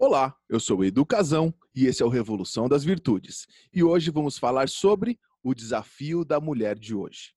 Olá, eu sou Educazão e esse é o Revolução das Virtudes. E hoje vamos falar sobre o desafio da mulher de hoje.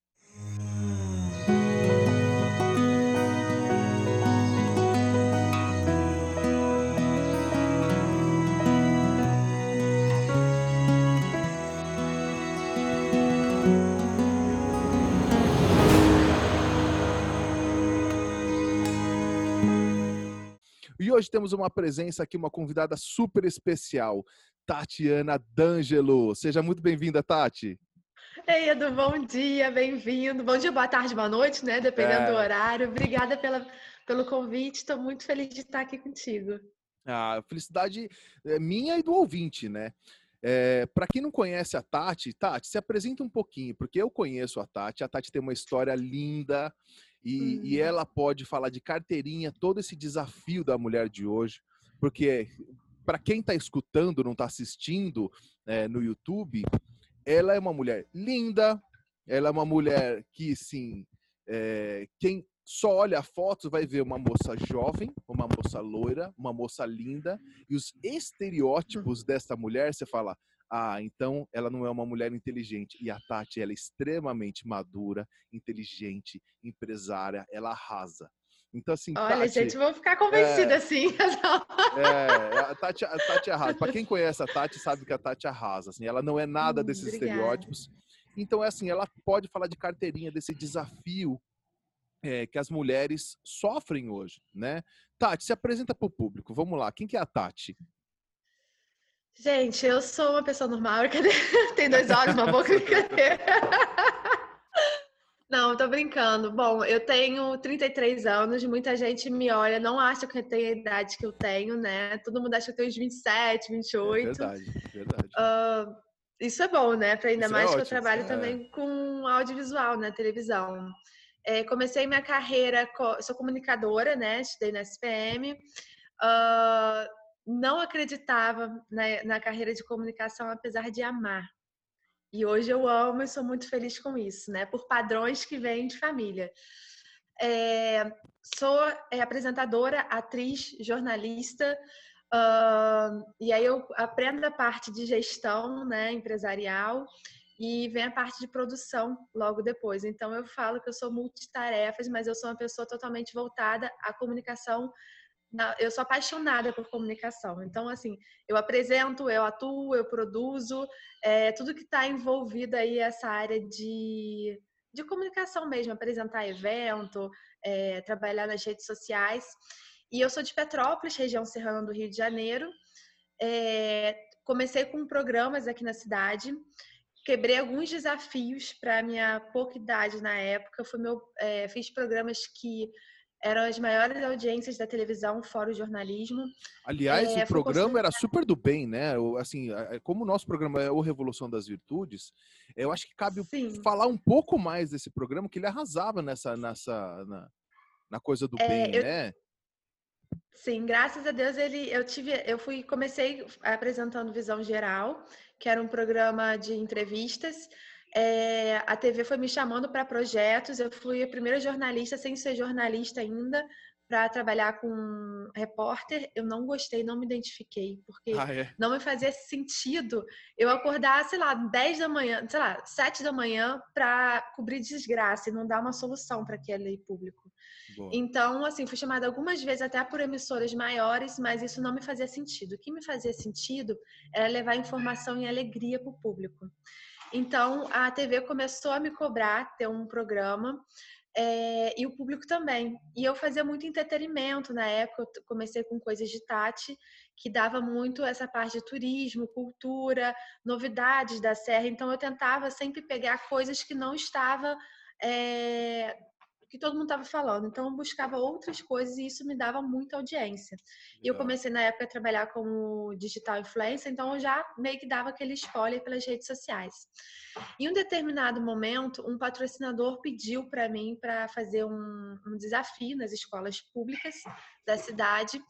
E hoje temos uma presença aqui, uma convidada super especial, Tatiana D'Angelo. Seja muito bem-vinda, Tati. Ei, Edu, bom dia, bem-vindo. Bom dia, boa tarde, boa noite, né? Dependendo é... do horário. Obrigada pela, pelo convite, estou muito feliz de estar aqui contigo. A felicidade é minha e do ouvinte, né? É, para quem não conhece a Tati, Tati, se apresenta um pouquinho, porque eu conheço a Tati. A Tati tem uma história linda e, uhum. e ela pode falar de carteirinha, todo esse desafio da mulher de hoje, porque para quem está escutando, não está assistindo é, no YouTube, ela é uma mulher linda, ela é uma mulher que, sim, é, quem só olha fotos vai ver uma moça jovem, uma moça loira, uma moça linda, e os estereótipos uhum. dessa mulher, você fala, ah, então ela não é uma mulher inteligente. E a Tati, ela é extremamente madura, inteligente, empresária, ela arrasa. Então, assim. Olha, Tati, gente, vou ficar convencida é, assim. é, a Tati, a Tati arrasa. Para quem conhece a Tati, sabe que a Tati arrasa. Assim, ela não é nada hum, desses obrigada. estereótipos. Então, é assim, ela pode falar de carteirinha, desse desafio é, que as mulheres sofrem hoje, né? Tati, se apresenta para o público. Vamos lá. Quem que é a Tati? Gente, eu sou uma pessoa normal? Tem dois olhos, uma boca? Não, tô brincando. Bom, eu tenho 33 anos, muita gente me olha, não acha que eu tenho a idade que eu tenho, né? Todo mundo acha que eu tenho uns 27, 28. É verdade, verdade. Uh, isso é bom, né? Para ainda isso é mais é que ótimo, eu trabalho é. também com audiovisual, né? Televisão. É, comecei minha carreira, sou comunicadora, né? Estudei na SPM. Uh, não acreditava na, na carreira de comunicação, apesar de amar. E hoje eu amo e sou muito feliz com isso, né? Por padrões que vêm de família. É, sou é, apresentadora, atriz, jornalista, uh, e aí eu aprendo a parte de gestão né, empresarial e vem a parte de produção logo depois. Então eu falo que eu sou multitarefas, mas eu sou uma pessoa totalmente voltada à comunicação eu sou apaixonada por comunicação. Então, assim, eu apresento, eu atuo, eu produzo, é, tudo que está envolvido aí essa área de, de comunicação mesmo, apresentar evento, é, trabalhar nas redes sociais. E eu sou de Petrópolis, região serrana do Rio de Janeiro. É, comecei com programas aqui na cidade, quebrei alguns desafios para minha pouca idade na época. Foi meu, é, fiz programas que eram as maiores audiências da televisão, fora o jornalismo. Aliás, é, o programa era super do bem, né? Assim, como o nosso programa é o Revolução das Virtudes, eu acho que cabe Sim. falar um pouco mais desse programa, que ele arrasava nessa, nessa na, na coisa do é, bem, eu... né? Sim, graças a Deus ele, eu tive, eu fui, comecei apresentando Visão Geral, que era um programa de entrevistas é, a TV foi me chamando para projetos. Eu fui a primeira jornalista, sem ser jornalista ainda, para trabalhar com repórter. Eu não gostei, não me identifiquei, porque ah, é? não me fazia sentido eu acordar, sei lá, 10 da manhã, sei lá, 7 da manhã para cobrir desgraça e não dar uma solução para aquele público. Boa. Então, assim, fui chamada algumas vezes até por emissoras maiores, mas isso não me fazia sentido. O que me fazia sentido era levar informação e alegria para o público. Então, a TV começou a me cobrar ter um programa é, e o público também. E eu fazia muito entretenimento na época, eu comecei com coisas de Tati, que dava muito essa parte de turismo, cultura, novidades da Serra. Então, eu tentava sempre pegar coisas que não estavam é, que todo mundo estava falando. Então, eu buscava outras coisas e isso me dava muita audiência. E eu comecei na época a trabalhar como digital influencer, então eu já meio que dava aquele spoiler pelas redes sociais. Em um determinado momento, um patrocinador pediu para mim para fazer um, um desafio nas escolas públicas da cidade.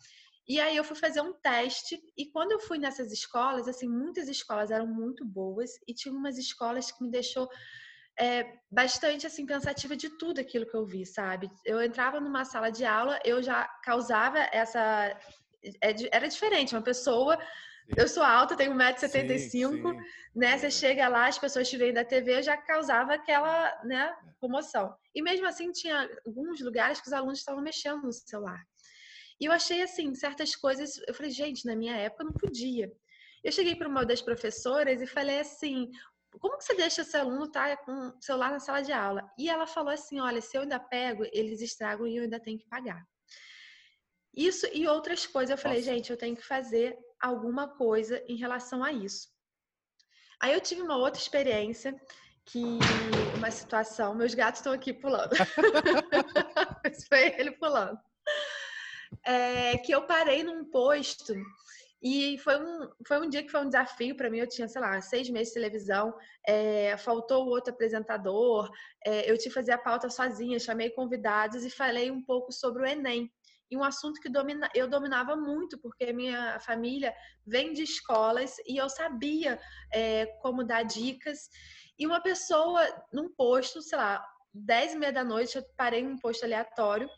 E aí eu fui fazer um teste e quando eu fui nessas escolas, assim, muitas escolas eram muito boas e tinha umas escolas que me deixou é, bastante assim pensativa de tudo aquilo que eu vi, sabe? Eu entrava numa sala de aula, eu já causava essa é era diferente. Uma pessoa eu sou alta, tenho 1,75m, né? Você é. chega lá, as pessoas te veem da TV, já causava aquela, né, é. comoção. E mesmo assim, tinha alguns lugares que os alunos estavam mexendo no celular. E eu achei, assim, certas coisas, eu falei, gente, na minha época não podia. Eu cheguei para uma das professoras e falei assim, como que você deixa esse aluno estar tá com o celular na sala de aula? E ela falou assim, olha, se eu ainda pego, eles estragam e eu ainda tenho que pagar. Isso e outras coisas. Eu falei, Nossa. gente, eu tenho que fazer alguma coisa em relação a isso. Aí eu tive uma outra experiência que uma situação, meus gatos estão aqui pulando. Foi ele pulando. É, que eu parei num posto e foi um, foi um dia que foi um desafio para mim. Eu tinha, sei lá, seis meses de televisão, é, faltou outro apresentador, é, eu tive que fazer a pauta sozinha, chamei convidados e falei um pouco sobre o Enem e um assunto que domina, eu dominava muito, porque minha família vem de escolas e eu sabia é, como dar dicas. E uma pessoa num posto, sei lá, 10 e meia da noite, eu parei num posto aleatório.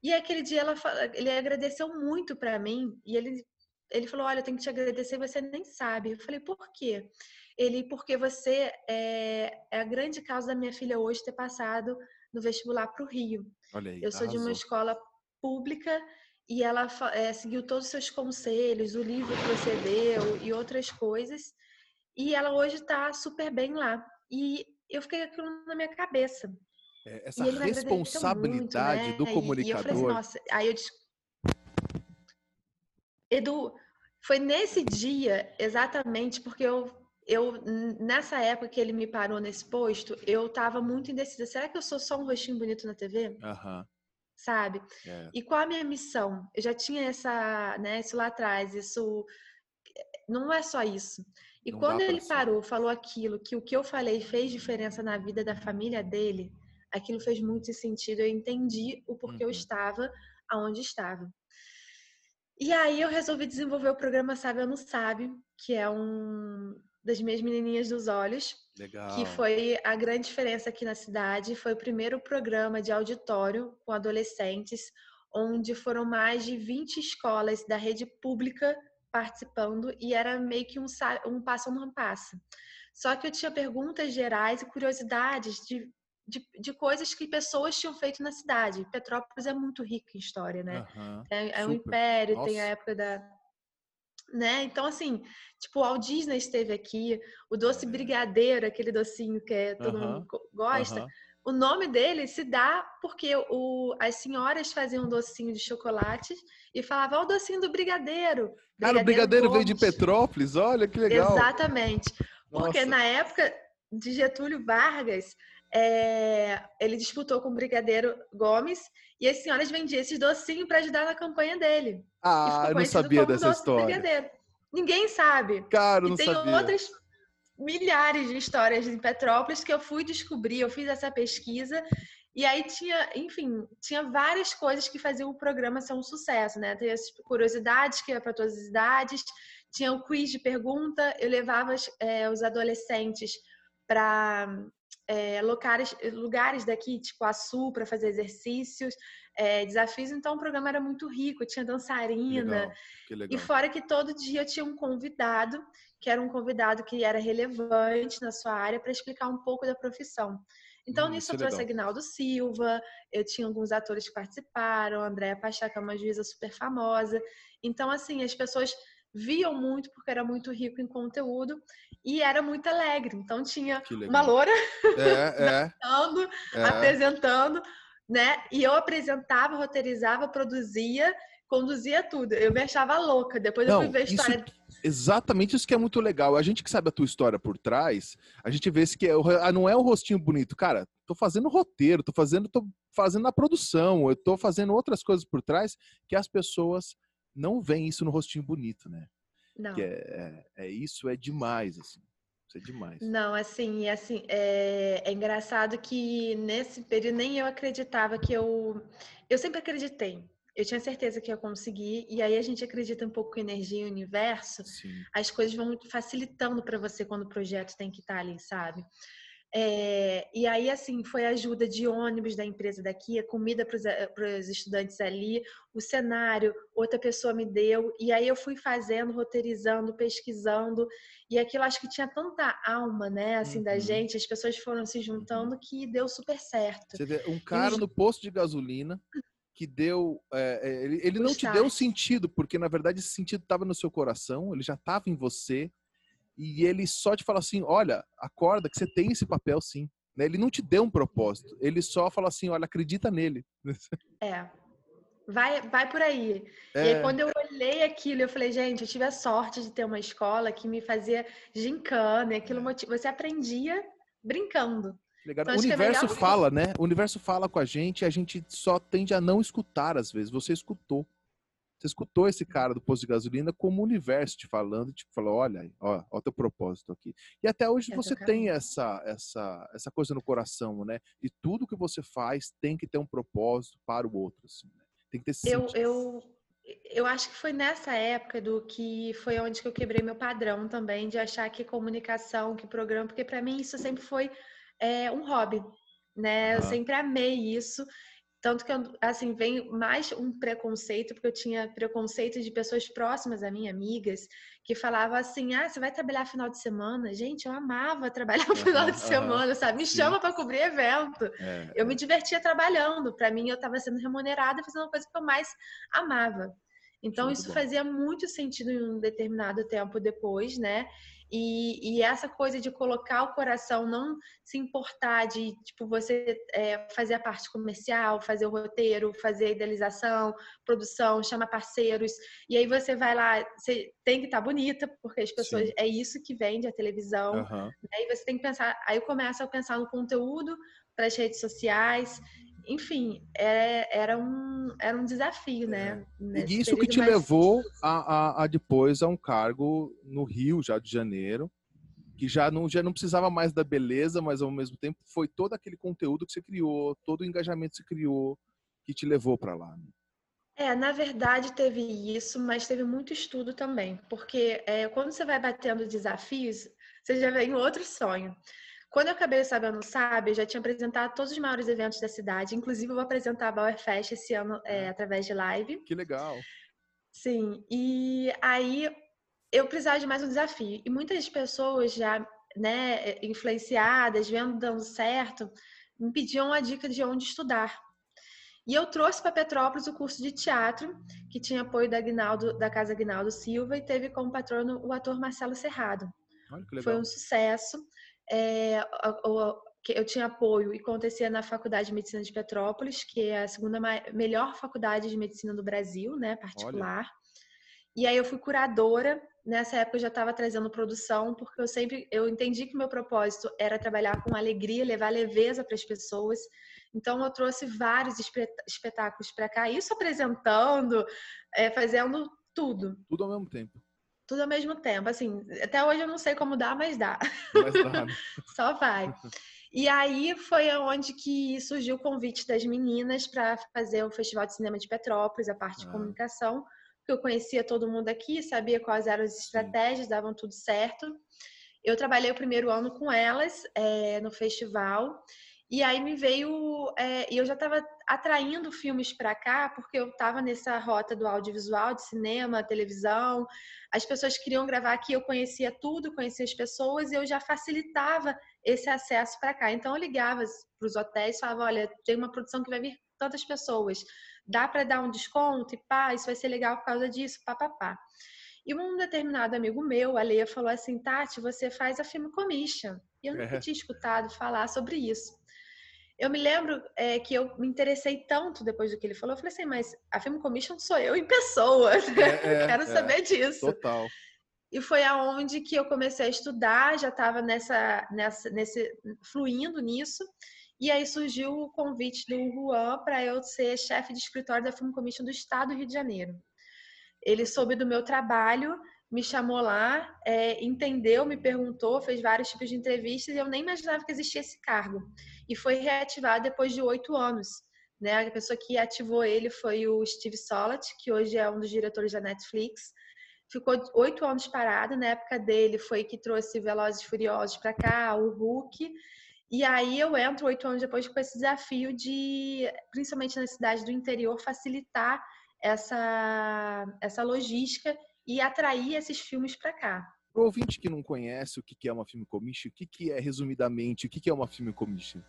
E aquele dia ela, ele agradeceu muito para mim e ele, ele falou: Olha, eu tenho que te agradecer, você nem sabe. Eu falei: Por quê? Ele, porque você é, é a grande causa da minha filha hoje ter passado no vestibular para o Rio. Aí, eu sou arrasou. de uma escola pública e ela é, seguiu todos os seus conselhos, o livro que você deu e outras coisas. E ela hoje está super bem lá. E eu fiquei aquilo na minha cabeça. É, essa responsabilidade muito, né? do comunicador. E, eu falei assim, nossa, aí eu disse, Edu, foi nesse dia exatamente porque eu eu nessa época que ele me parou nesse posto, eu estava muito indecisa. Será que eu sou só um rostinho bonito na TV? Uhum sabe? É. E qual a minha missão? Eu já tinha essa, né, isso lá atrás, isso não é só isso. E não quando ele parou, falou aquilo, que o que eu falei fez diferença na vida da família dele, aquilo fez muito sentido. Eu entendi o porquê uhum. eu estava aonde estava. E aí eu resolvi desenvolver o programa Sabe ou Não Sabe, que é um das minhas menininhas dos olhos, Legal. que foi a grande diferença aqui na cidade. Foi o primeiro programa de auditório com adolescentes, onde foram mais de 20 escolas da rede pública participando e era meio que um, um passo a não passa. Só que eu tinha perguntas gerais e curiosidades de, de, de, coisas que pessoas tinham feito na cidade. Petrópolis é muito rica em história, né? Uhum, é, é um império, Nossa. tem a época da né? Então, assim, tipo, o Walt Disney esteve aqui, o doce é. brigadeiro, aquele docinho que é, todo mundo gosta, o nome dele se dá porque o, as senhoras faziam um docinho de chocolate e falavam, ó, o docinho do brigadeiro. brigadeiro Cara, o brigadeiro veio de Petrópolis, olha que legal. Exatamente. Porque Nossa. na época de Getúlio Vargas, é, ele disputou com o Brigadeiro Gomes e as senhoras vendiam esses docinhos para ajudar na campanha dele. Ah, eu não sabia dessa história. Ninguém sabe. Cara, não e tem sabia. outras milhares de histórias em Petrópolis que eu fui descobrir, eu fiz essa pesquisa e aí tinha, enfim, tinha várias coisas que faziam o programa ser um sucesso, né? Tem as curiosidades que é para todas as idades, tinha o quiz de pergunta, eu levava é, os adolescentes para é, lugares, lugares daqui, tipo a Sul, para fazer exercícios, é, desafios. Então, o programa era muito rico, tinha dançarina. Legal, legal. E fora que todo dia tinha um convidado, que era um convidado que era relevante na sua área, para explicar um pouco da profissão. Então, hum, nisso eu trouxe legal. Aguinaldo Silva, eu tinha alguns atores que participaram, Andréa Pachá, que é uma juíza super famosa. Então, assim, as pessoas viam muito porque era muito rico em conteúdo e era muito alegre. Então tinha uma loura é, é, é. apresentando, né? E eu apresentava, roteirizava, produzia, conduzia tudo. Eu me achava louca. Depois Não, eu fui ver a história. Isso, exatamente isso que é muito legal. A gente que sabe a tua história por trás, a gente vê que é, ah, não é um rostinho bonito, cara. Tô fazendo roteiro, tô fazendo, tô fazendo a produção, eu tô fazendo outras coisas por trás que as pessoas não vem isso no rostinho bonito, né? Não. Que é, é, é isso é demais, assim. Isso é demais. Não, assim, assim é, é engraçado que nesse período nem eu acreditava que eu. Eu sempre acreditei. Eu tinha certeza que ia conseguir, e aí a gente acredita um pouco em energia e universo, Sim. as coisas vão facilitando para você quando o projeto tem que estar tá ali, sabe? É, e aí, assim, foi ajuda de ônibus da empresa daqui, a comida para os eh, estudantes ali, o cenário, outra pessoa me deu. E aí eu fui fazendo, roteirizando, pesquisando. E aquilo acho que tinha tanta alma, né, assim, uhum. da gente, as pessoas foram se juntando que deu super certo. Você vê, um cara no posto de gasolina que deu. É, ele, ele não te deu sentido, porque na verdade esse sentido estava no seu coração, ele já estava em você e ele só te fala assim: olha, acorda que você tem esse papel sim. Né? Ele não te deu um propósito, ele só fala assim: olha, acredita nele. É. Vai, vai por aí. É. E aí, quando eu olhei aquilo, eu falei, gente, eu tive a sorte de ter uma escola que me fazia gincana, e aquilo é. você aprendia brincando. Então, o é universo é fala, né? O universo fala com a gente e a gente só tende a não escutar às vezes. Você escutou. Você escutou esse cara do posto de gasolina como o universo te falando, tipo, falou, olha, ó, ó o teu propósito aqui. E até hoje é você tem essa, essa, essa coisa no coração, né? E tudo que você faz tem que ter um propósito para o outro, assim, né? Tem que ter eu, eu, eu acho que foi nessa época do que foi onde que eu quebrei meu padrão também de achar que comunicação, que programa, porque para mim isso sempre foi é, um hobby, né? Eu sempre amei isso. Tanto que, assim, vem mais um preconceito, porque eu tinha preconceito de pessoas próximas a mim, amigas, que falavam assim: ah, você vai trabalhar final de semana? Gente, eu amava trabalhar no final de semana, sabe? Me sim. chama para cobrir evento. É, eu é. me divertia trabalhando. Para mim, eu estava sendo remunerada fazendo uma coisa que eu mais amava. Então, muito isso bom. fazia muito sentido em um determinado tempo depois, né? E, e, essa coisa de colocar o coração, não se importar de, tipo, você é, fazer a parte comercial, fazer o roteiro, fazer a idealização, produção, chama parceiros, e aí você vai lá, você tem que estar tá bonita, porque as pessoas, Sim. é isso que vende a televisão, uhum. aí você tem que pensar, aí começa a pensar no conteúdo para as redes sociais, enfim, é, era, um, era um desafio, né? É. E isso que te mais... levou a, a, a, depois a um cargo no Rio, já de janeiro, que já não, já não precisava mais da beleza, mas ao mesmo tempo foi todo aquele conteúdo que você criou, todo o engajamento que você criou, que te levou para lá. Né? É, na verdade teve isso, mas teve muito estudo também, porque é, quando você vai batendo desafios, você já vem outro sonho. Quando eu acabei sabendo Sabe, eu já tinha apresentado todos os maiores eventos da cidade. Inclusive, eu vou apresentar a Bauer Fest esse ano é, através de live. Que legal. Sim, e aí eu precisava de mais um desafio. E muitas pessoas já, né, influenciadas, vendo dando certo, me pediam a dica de onde estudar. E eu trouxe para Petrópolis o curso de teatro, que tinha apoio da, Guinaldo, da Casa Guinaldo Silva e teve como patrono o ator Marcelo Serrado. Foi um sucesso é, eu tinha apoio e acontecia na Faculdade de Medicina de Petrópolis, que é a segunda melhor faculdade de medicina do Brasil, né, particular. Olha. E aí eu fui curadora. Nessa época eu já estava trazendo produção, porque eu sempre eu entendi que o meu propósito era trabalhar com alegria, levar leveza para as pessoas. Então eu trouxe vários espetáculos para cá, isso apresentando, é, fazendo tudo. Tudo ao mesmo tempo. Tudo ao mesmo tempo. Assim, até hoje eu não sei como dá, mas dá. Mas dá. Né? Só vai. E aí foi onde que surgiu o convite das meninas para fazer o Festival de Cinema de Petrópolis, a parte ah. de comunicação, porque eu conhecia todo mundo aqui, sabia quais eram as estratégias, davam tudo certo. Eu trabalhei o primeiro ano com elas é, no festival e aí me veio, é, e eu já estava atraindo filmes para cá, porque eu estava nessa rota do audiovisual, de cinema, televisão. As pessoas queriam gravar aqui, eu conhecia tudo, conhecia as pessoas, e eu já facilitava esse acesso para cá. Então eu ligava para os hotéis, falava: olha, tem uma produção que vai vir tantas pessoas, dá para dar um desconto? E pá, isso vai ser legal por causa disso, pá, pá, pá. E um determinado amigo meu, a Leia, falou assim: Tati, você faz a Film Commission. E eu nunca é. tinha escutado falar sobre isso eu me lembro é, que eu me interessei tanto depois do que ele falou. Eu falei assim, mas a Film Commission sou eu em pessoa. É, é, Quero é. saber disso. Total. E foi aonde que eu comecei a estudar, já estava nessa, nessa, nesse, fluindo nisso. E aí surgiu o convite do Juan para eu ser chefe de escritório da Film Commission do Estado do Rio de Janeiro. Ele soube do meu trabalho, me chamou lá, é, entendeu, me perguntou, fez vários tipos de entrevistas e eu nem imaginava que existia esse cargo e foi reativado depois de oito anos. Né? A pessoa que ativou ele foi o Steve Solat, que hoje é um dos diretores da Netflix. Ficou oito anos parado. Na época dele foi que trouxe Velozes e Furiosos para cá, o Hulk. E aí eu entro oito anos depois com esse desafio de, principalmente na cidade do interior, facilitar essa, essa logística e atrair esses filmes para cá. Para o ouvinte que não conhece o que é uma filme commission, o que é, resumidamente, o que é uma filme commission?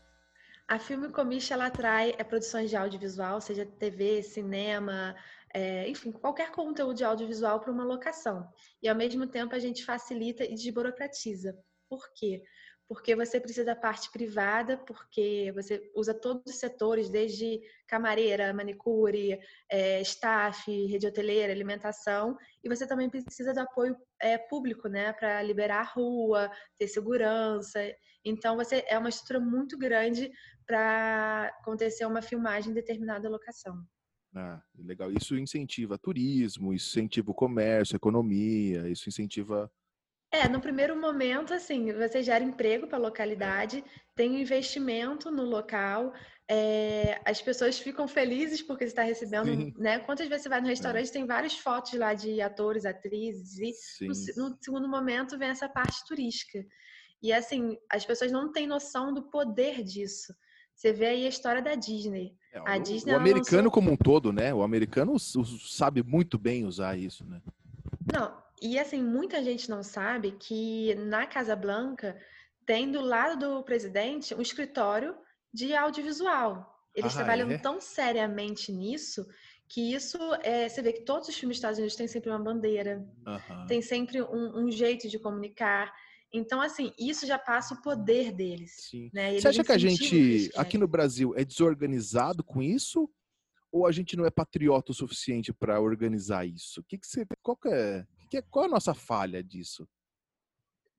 A Filme Commission ela atrai é, produções de audiovisual, seja TV, cinema, é, enfim, qualquer conteúdo de audiovisual para uma locação. E ao mesmo tempo a gente facilita e desburocratiza. Por quê? porque você precisa da parte privada, porque você usa todos os setores, desde camareira, manicure, é, staff, rede hoteleira, alimentação, e você também precisa do apoio é, público, né, para liberar a rua, ter segurança. Então, você é uma estrutura muito grande para acontecer uma filmagem em determinada locação. Ah, legal. Isso incentiva turismo, isso incentiva o comércio, a economia, isso incentiva é, no primeiro momento, assim, você gera emprego para a localidade, tem um investimento no local, é, as pessoas ficam felizes porque você está recebendo, Sim. né? Quantas vezes você vai no restaurante, é. tem várias fotos lá de atores, atrizes, e no, no, segundo momento vem essa parte turística. E assim, as pessoas não têm noção do poder disso. Você vê aí a história da Disney. É, a o, Disney o americano lançou... como um todo, né? O americano sabe muito bem usar isso, né? Não, e assim, muita gente não sabe que na Casa Blanca tem do lado do presidente um escritório de audiovisual. Eles ah, trabalham é? tão seriamente nisso que isso é, você vê que todos os filmes dos Estados Unidos têm sempre uma bandeira, uhum. tem sempre um, um, jeito de comunicar. Então, assim, isso já passa o poder deles. Sim. Né? Você acha que a gente, aqui no Brasil, é desorganizado com isso? Ou a gente não é patriota o suficiente para organizar isso? Que, que você, qual que é que, qual é a nossa falha disso?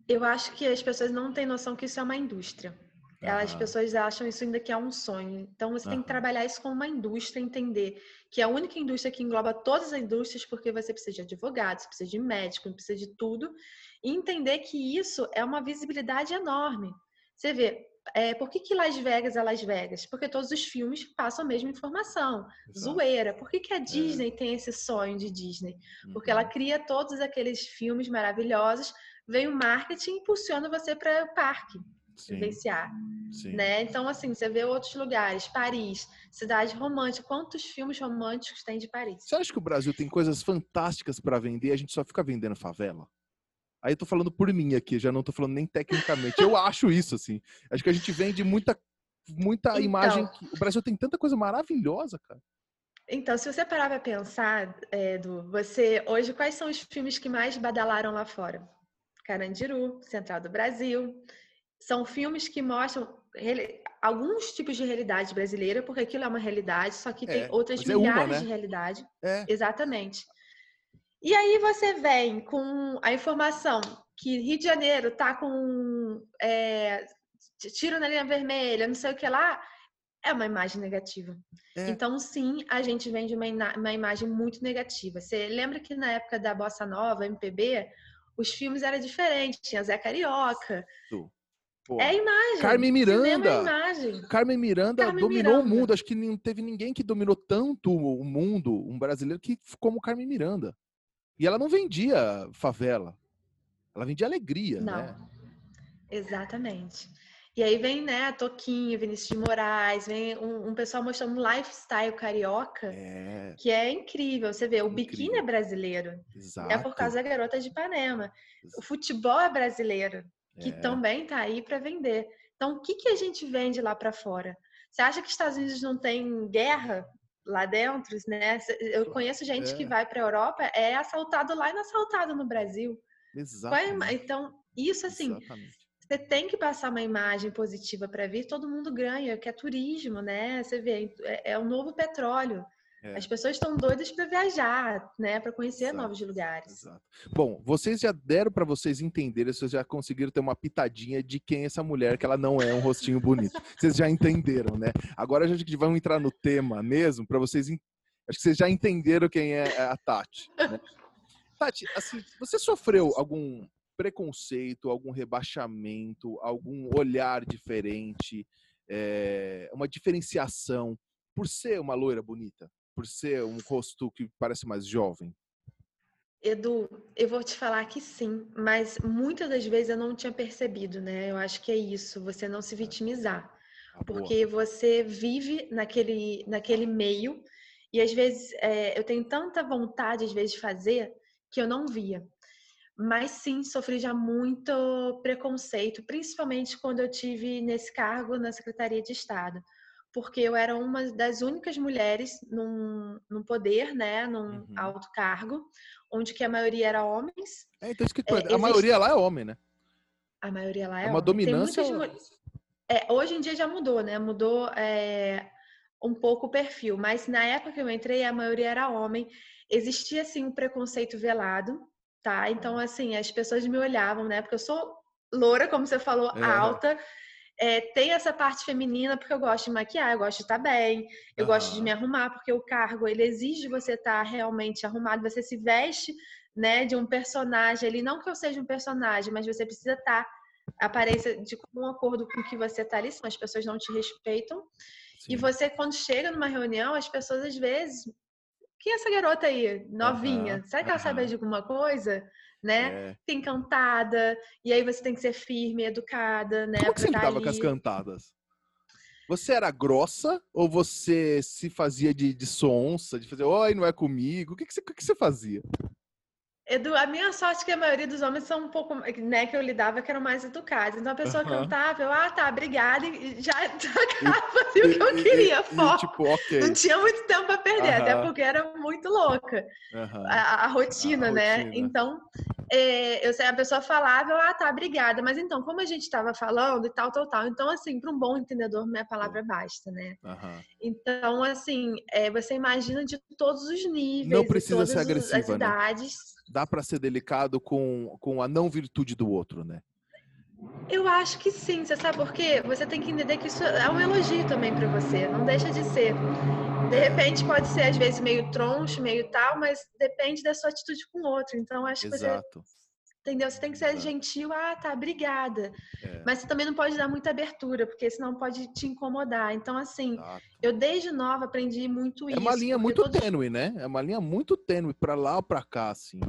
Eu acho que as pessoas não têm noção que isso é uma indústria. Uhum. As pessoas acham isso ainda que é um sonho. Então você uhum. tem que trabalhar isso como uma indústria, entender que é a única indústria que engloba todas as indústrias, porque você precisa de advogados, precisa de médico, precisa de tudo, e entender que isso é uma visibilidade enorme. Você vê, é, por que, que Las Vegas é Las Vegas? Porque todos os filmes passam a mesma informação. Exato. Zoeira. Por que, que a é. Disney é. tem esse sonho de Disney? Porque uhum. ela cria todos aqueles filmes maravilhosos, vem o marketing e impulsiona você para o parque Sim. vivenciar. Sim. Né? Então, assim, você vê outros lugares, Paris, cidade romântica. Quantos filmes românticos tem de Paris? Você acha que o Brasil tem coisas fantásticas para vender e a gente só fica vendendo favela? Aí eu tô falando por mim aqui, já não tô falando nem tecnicamente. Eu acho isso, assim. Acho que a gente vende muita, muita então, imagem. Que... O Brasil tem tanta coisa maravilhosa, cara. Então, se você parar pra pensar, Edu, você hoje quais são os filmes que mais badalaram lá fora? Carandiru, Central do Brasil. São filmes que mostram alguns tipos de realidade brasileira, porque aquilo é uma realidade, só que é, tem outras milhares é uma, né? de realidade. É. Exatamente. E aí você vem com a informação que Rio de Janeiro tá com é, tiro na linha vermelha, não sei o que lá, é uma imagem negativa. É. Então, sim, a gente vende uma, uma imagem muito negativa. Você lembra que na época da Bossa Nova, MPB, os filmes eram diferentes, tinha Zé Carioca. Pô. É a imagem. Carmen Miranda. É imagem. Carmen Miranda Carmen dominou Miranda. o mundo. Acho que não teve ninguém que dominou tanto o mundo, um brasileiro, que como Carmen Miranda. E ela não vendia favela. Ela vendia alegria, não. né? Exatamente. E aí vem, né, a Toquinho, Vinícius de Moraes, vem um, um pessoal mostrando um lifestyle carioca, é. que é incrível. Você vê, o incrível. biquíni é brasileiro. Exato. É por causa da garota de Ipanema. Exato. O futebol é brasileiro, que é. também tá aí para vender. Então, o que, que a gente vende lá para fora? Você acha que os Estados Unidos não tem guerra? lá dentro, né? Eu conheço gente é. que vai para a Europa, é assaltado lá e não assaltado no Brasil. Exato. Então, isso assim, Exatamente. você tem que passar uma imagem positiva para vir, todo mundo ganha, que é turismo, né? Você vê, é, é o novo petróleo. É. As pessoas estão doidas para viajar, né, para conhecer exato, novos lugares. Exato. Bom, vocês já deram para vocês entenderem, vocês já conseguiram ter uma pitadinha de quem é essa mulher, que ela não é um rostinho bonito. vocês já entenderam, né? Agora a gente vai entrar no tema mesmo para vocês. Acho que vocês já entenderam quem é a Tati. Né? Tati, assim, você sofreu algum preconceito, algum rebaixamento, algum olhar diferente, é, uma diferenciação por ser uma loira bonita? Por ser um rosto que parece mais jovem? Edu, eu vou te falar que sim, mas muitas das vezes eu não tinha percebido, né? Eu acho que é isso, você não se vitimizar. Ah, porque você vive naquele, naquele meio e às vezes é, eu tenho tanta vontade, às vezes, de fazer que eu não via. Mas sim, sofri já muito preconceito, principalmente quando eu tive nesse cargo na Secretaria de Estado porque eu era uma das únicas mulheres num, num poder, né, num uhum. alto cargo, onde que a maioria era homens. É, então isso que é, a existe... maioria lá é homem, né? A maioria lá é, é uma homem. dominância. Muitas... É, hoje em dia já mudou, né? Mudou é, um pouco o perfil, mas na época que eu entrei a maioria era homem. Existia assim um preconceito velado, tá? Então assim as pessoas me olhavam, né? Porque eu sou loura, como você falou, é. alta é, tem essa parte feminina porque eu gosto de maquiar, eu gosto de estar bem, eu uhum. gosto de me arrumar, porque o cargo ele exige você estar realmente arrumado, você se veste né, de um personagem ali, não que eu seja um personagem, mas você precisa estar aparência de um acordo com o que você está ali, senão as pessoas não te respeitam. Sim. E você, quando chega numa reunião, as pessoas às vezes. Quem é essa garota aí, novinha? Uhum. Será que ela sabe de alguma coisa? Né? É. Tem cantada, e aí você tem que ser firme, educada, né? Como que você tá lidava com as cantadas? Você era grossa ou você se fazia de, de sonsa, de fazer, oi, não é comigo? O que, que, você, o que você fazia? Edu, a minha sorte é que a maioria dos homens são um pouco, né, que eu lidava, que eram mais educados. Então a pessoa cantava, eu, ah, tá, obrigada, e já tocava assim, o que eu queria, e, tipo, okay. Não tinha muito tempo para perder, até porque era muito louca a, a, rotina, a, né? Rotina. Então, é, eu sei, a pessoa falava, ah, tá, obrigada. Mas então, como a gente estava falando e tal, tal, tal. Então, assim, para um bom entendedor, minha palavra basta, né? Então, assim, é, você imagina de todos os níveis, não precisa ser agressiva, as né? idades. Né? dá para ser delicado com, com a não virtude do outro, né? Eu acho que sim, você sabe por quê? Você tem que entender que isso é um elogio também para você, não deixa de ser. De repente pode ser às vezes meio troncho, meio tal, mas depende da sua atitude com o outro. Então acho Exato. que você Entendeu? Você tem que ser gentil, ah, tá, obrigada. É. Mas você também não pode dar muita abertura, porque senão pode te incomodar. Então, assim, Exato. eu desde nova aprendi muito isso. É uma linha muito todos... tênue, né? É uma linha muito tênue, para lá ou para cá, assim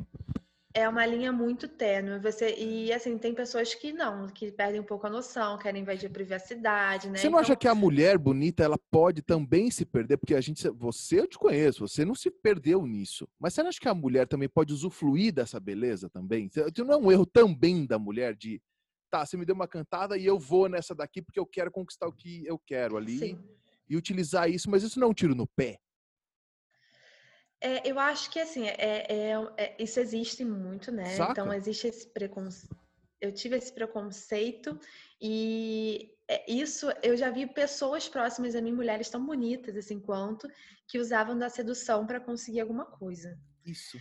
é uma linha muito tênue. Você, e assim, tem pessoas que não, que perdem um pouco a noção, querem invadir a privacidade, né? Você não então... acha que a mulher bonita ela pode também se perder? Porque a gente, você eu te conheço, você não se perdeu nisso. Mas você não acha que a mulher também pode usufruir dessa beleza também? Não é um erro também da mulher de tá, você me deu uma cantada e eu vou nessa daqui porque eu quero conquistar o que eu quero ali Sim. e utilizar isso, mas isso não é um tiro no pé. É, eu acho que assim, é, é, é, isso existe muito, né? Saca? Então existe esse preconceito. Eu tive esse preconceito e é, isso eu já vi pessoas próximas a mim, mulheres tão bonitas assim quanto, que usavam da sedução para conseguir alguma coisa. Isso.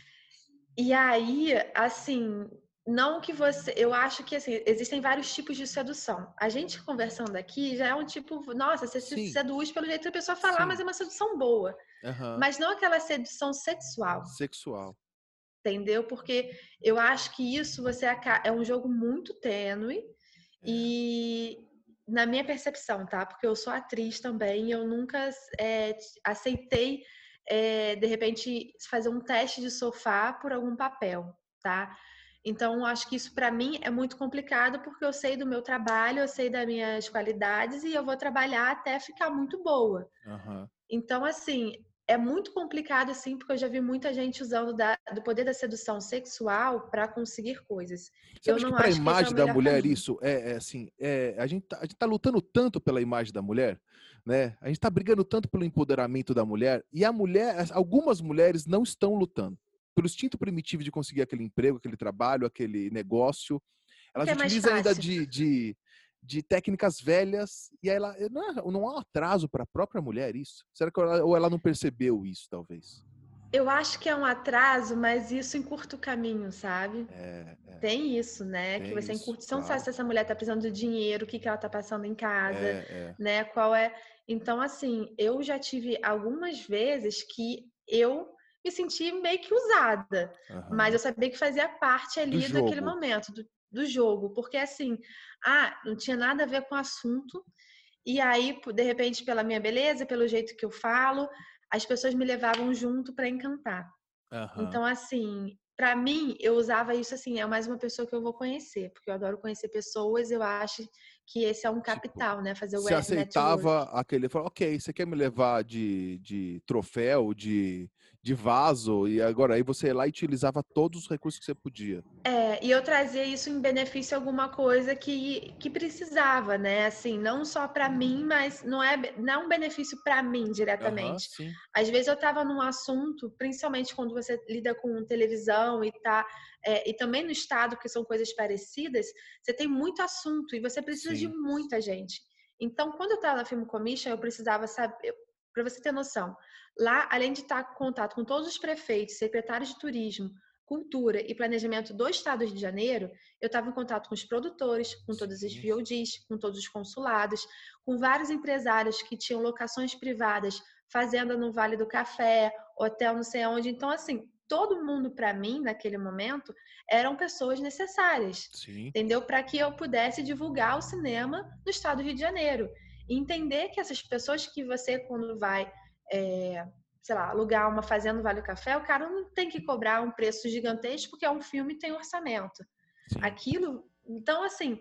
E aí, assim, não que você. Eu acho que assim, existem vários tipos de sedução. A gente conversando aqui já é um tipo, nossa, você Sim. se seduz pelo jeito da pessoa falar, Sim. mas é uma sedução boa. Uhum. Mas não aquela sedução sexual. Sexual. Entendeu? Porque eu acho que isso você é um jogo muito tênue é. e na minha percepção, tá? Porque eu sou atriz também, eu nunca é, aceitei é, de repente fazer um teste de sofá por algum papel, tá? Então, acho que isso para mim é muito complicado porque eu sei do meu trabalho, eu sei das minhas qualidades e eu vou trabalhar até ficar muito boa. Uhum. Então, assim, é muito complicado, assim, porque eu já vi muita gente usando da, do poder da sedução sexual para conseguir coisas. Você eu acha que para a imagem é da mulher caminho. isso é, é assim, é, a gente tá, a gente tá lutando tanto pela imagem da mulher, né? A gente está brigando tanto pelo empoderamento da mulher e a mulher, algumas mulheres não estão lutando pelo instinto primitivo de conseguir aquele emprego, aquele trabalho, aquele negócio. Elas é utilizam ainda de, de de técnicas velhas e ela não, é, não há um atraso para a própria mulher isso? Será que ela, ou ela não percebeu isso talvez? Eu acho que é um atraso, mas isso encurta o caminho, sabe? É, é. Tem isso, né? Tem que você encurta. Você não sabe se essa mulher está precisando de dinheiro, o que, que ela está passando em casa, é, é, né? Qual é. Então, assim, eu já tive algumas vezes que eu me senti meio que usada, uhum. mas eu sabia que fazia parte ali do daquele momento, do, do jogo, porque assim, ah, não tinha nada a ver com o assunto, e aí, de repente, pela minha beleza, pelo jeito que eu falo, as pessoas me levavam junto para encantar. Uhum. Então, assim, para mim, eu usava isso assim, é mais uma pessoa que eu vou conhecer, porque eu adoro conhecer pessoas, eu acho que esse é um tipo, capital, tipo, né? Fazer o Você aceitava network. aquele, falou, ok, você quer me levar de, de troféu, de de vaso, e agora aí você ia lá e utilizava todos os recursos que você podia. É, e eu trazia isso em benefício a alguma coisa que, que precisava, né? Assim, não só para mim, mas não é, não é um benefício para mim diretamente. Uhum, Às vezes eu estava num assunto, principalmente quando você lida com televisão e tá. É, e também no estado, que são coisas parecidas, você tem muito assunto e você precisa sim. de muita gente. Então, quando eu estava na Film Commission, eu precisava saber, para você ter noção, lá, além de estar em contato com todos os prefeitos, secretários de turismo, cultura e planejamento do Estado do Rio de Janeiro, eu estava em contato com os produtores, com todos os VODs, com todos os consulados, com vários empresários que tinham locações privadas, fazenda no Vale do Café, hotel não sei onde. Então, assim, todo mundo para mim naquele momento eram pessoas necessárias, Sim. entendeu? Para que eu pudesse divulgar o cinema no Estado do Rio de Janeiro. E entender que essas pessoas que você, quando vai, é, sei lá, alugar uma fazenda no Vale do Café, o cara não tem que cobrar um preço gigantesco porque é um filme e tem orçamento. Sim. Aquilo. Então, assim,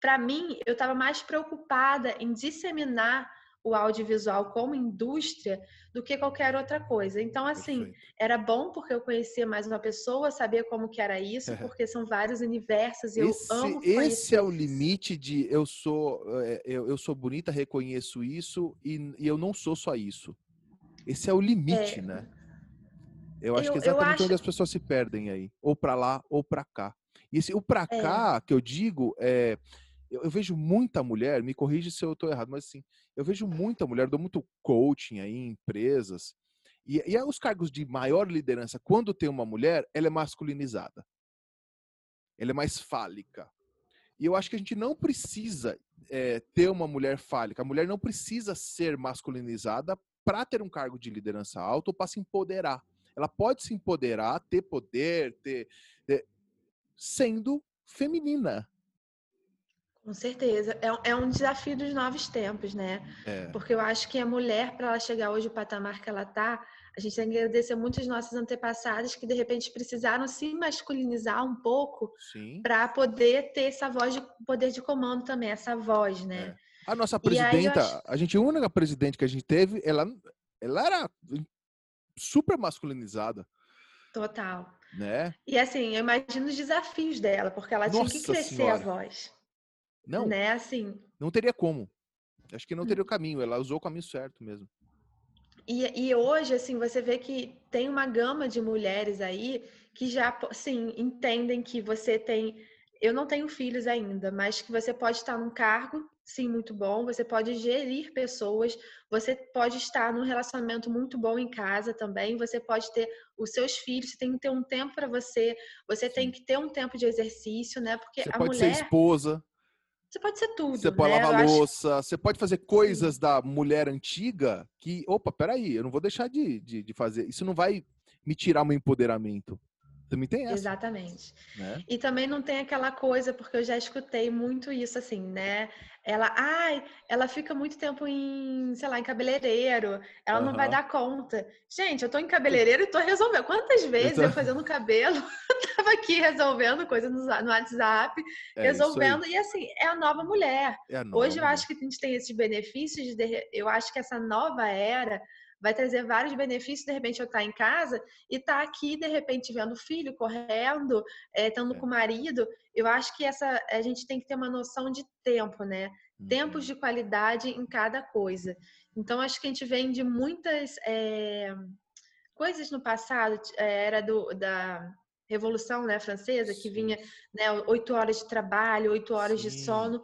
para mim, eu estava mais preocupada em disseminar o audiovisual como indústria do que qualquer outra coisa. Então, assim, Perfeito. era bom porque eu conhecia mais uma pessoa, sabia como que era isso, porque são vários universos e esse, eu amo Esse é o limite de eu sou eh, eu, eu sou bonita, reconheço isso e, e, eu não sou só isso. Esse é o limite, é. né? Eu acho eu, que é exatamente acho... onde as pessoas se perdem aí, ou para lá ou para cá. E esse o para é. cá que eu digo é eu, eu, vejo muita mulher, me corrige se eu estou errado, mas assim, eu vejo muita mulher, dou muito coaching aí em empresas, e, e os cargos de maior liderança, quando tem uma mulher, ela é masculinizada. Ela é mais fálica. E eu acho que a gente não precisa é, ter uma mulher fálica. A mulher não precisa ser masculinizada para ter um cargo de liderança alto ou para se empoderar. Ela pode se empoderar, ter poder, ter, ter sendo feminina. Com certeza. É, é um desafio dos novos tempos, né? É. Porque eu acho que a mulher, para ela chegar hoje ao patamar que ela está, a gente tem que agradecer muitos nossos antepassados que, de repente, precisaram se masculinizar um pouco para poder ter essa voz de poder de comando também, essa voz, né? É. A nossa presidenta, acho... a gente, a única presidente que a gente teve, ela, ela era super masculinizada. Total. Né? E assim, eu imagino os desafios dela, porque ela Nossa tinha que crescer senhora. a voz. Não. Né, assim. Não teria como. Acho que não teria o hum. caminho. Ela usou o caminho certo mesmo. E, e hoje, assim, você vê que tem uma gama de mulheres aí que já, sim, entendem que você tem. Eu não tenho filhos ainda, mas que você pode estar num cargo, sim, muito bom. Você pode gerir pessoas. Você pode estar num relacionamento muito bom em casa também. Você pode ter os seus filhos. Você tem que ter um tempo para você. Você sim. tem que ter um tempo de exercício, né? Porque você a pode mulher. ser esposa. Você pode ser tudo. Você pode né? lavar louça, acho... você pode fazer coisas Sim. da mulher antiga que, opa, peraí, eu não vou deixar de, de, de fazer. Isso não vai me tirar meu empoderamento. Também tem essa. Exatamente. Né? E também não tem aquela coisa, porque eu já escutei muito isso, assim, né? Ela, ai, ela fica muito tempo em, sei lá, em cabeleireiro, ela uhum. não vai dar conta. Gente, eu tô em cabeleireiro e tô resolvendo. Quantas vezes eu, tô... eu fazendo cabelo, tava aqui resolvendo coisa no, no WhatsApp, é resolvendo, e assim, é a nova mulher. É a nova Hoje eu acho que a gente tem esses benefícios, de, eu acho que essa nova era vai trazer vários benefícios, de repente eu estar tá em casa e estar tá aqui, de repente, vendo o filho correndo, é, estando é. com o marido. Eu acho que essa a gente tem que ter uma noção de tempo, né? Uhum. Tempos de qualidade em cada coisa. Então, acho que a gente vem de muitas é, coisas no passado, é, era do, da Revolução né, Francesa, que vinha né, oito horas de trabalho, oito horas Sim. de sono.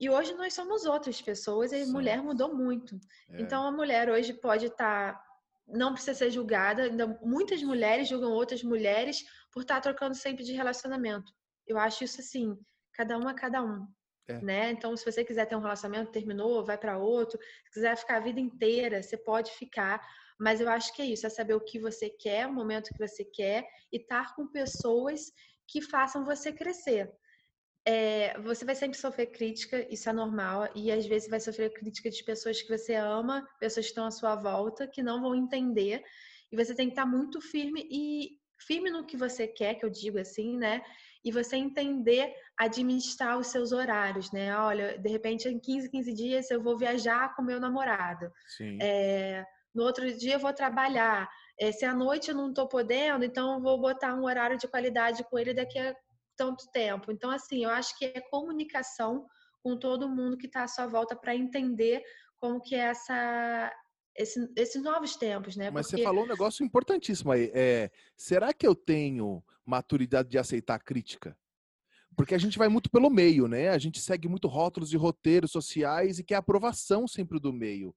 E hoje nós somos outras pessoas e a mulher mudou muito. É. Então a mulher hoje pode estar. Tá, não precisa ser julgada. Ainda muitas mulheres julgam outras mulheres por estar tá trocando sempre de relacionamento. Eu acho isso assim, cada uma cada um. É. Né? Então, se você quiser ter um relacionamento, terminou, vai para outro. Se quiser ficar a vida inteira, você pode ficar. Mas eu acho que é isso, é saber o que você quer, o momento que você quer e estar com pessoas que façam você crescer é, você vai sempre sofrer crítica, isso é normal, e às vezes vai sofrer crítica de pessoas que você ama, pessoas que estão à sua volta, que não vão entender, e você tem que estar muito firme e firme no que você quer, que eu digo assim, né? E você entender administrar os seus horários, né? Olha, de repente em 15, 15 dias eu vou viajar com meu namorado. É, no outro dia eu vou trabalhar. É, se à noite eu não estou podendo, então eu vou botar um horário de qualidade com ele daqui a tanto tempo. Então, assim, eu acho que é comunicação com todo mundo que está à sua volta para entender como que é essa, esse, esses novos tempos, né? Mas Porque... você falou um negócio importantíssimo aí. É, será que eu tenho maturidade de aceitar a crítica? Porque a gente vai muito pelo meio, né? A gente segue muito rótulos e roteiros sociais e quer aprovação sempre do meio.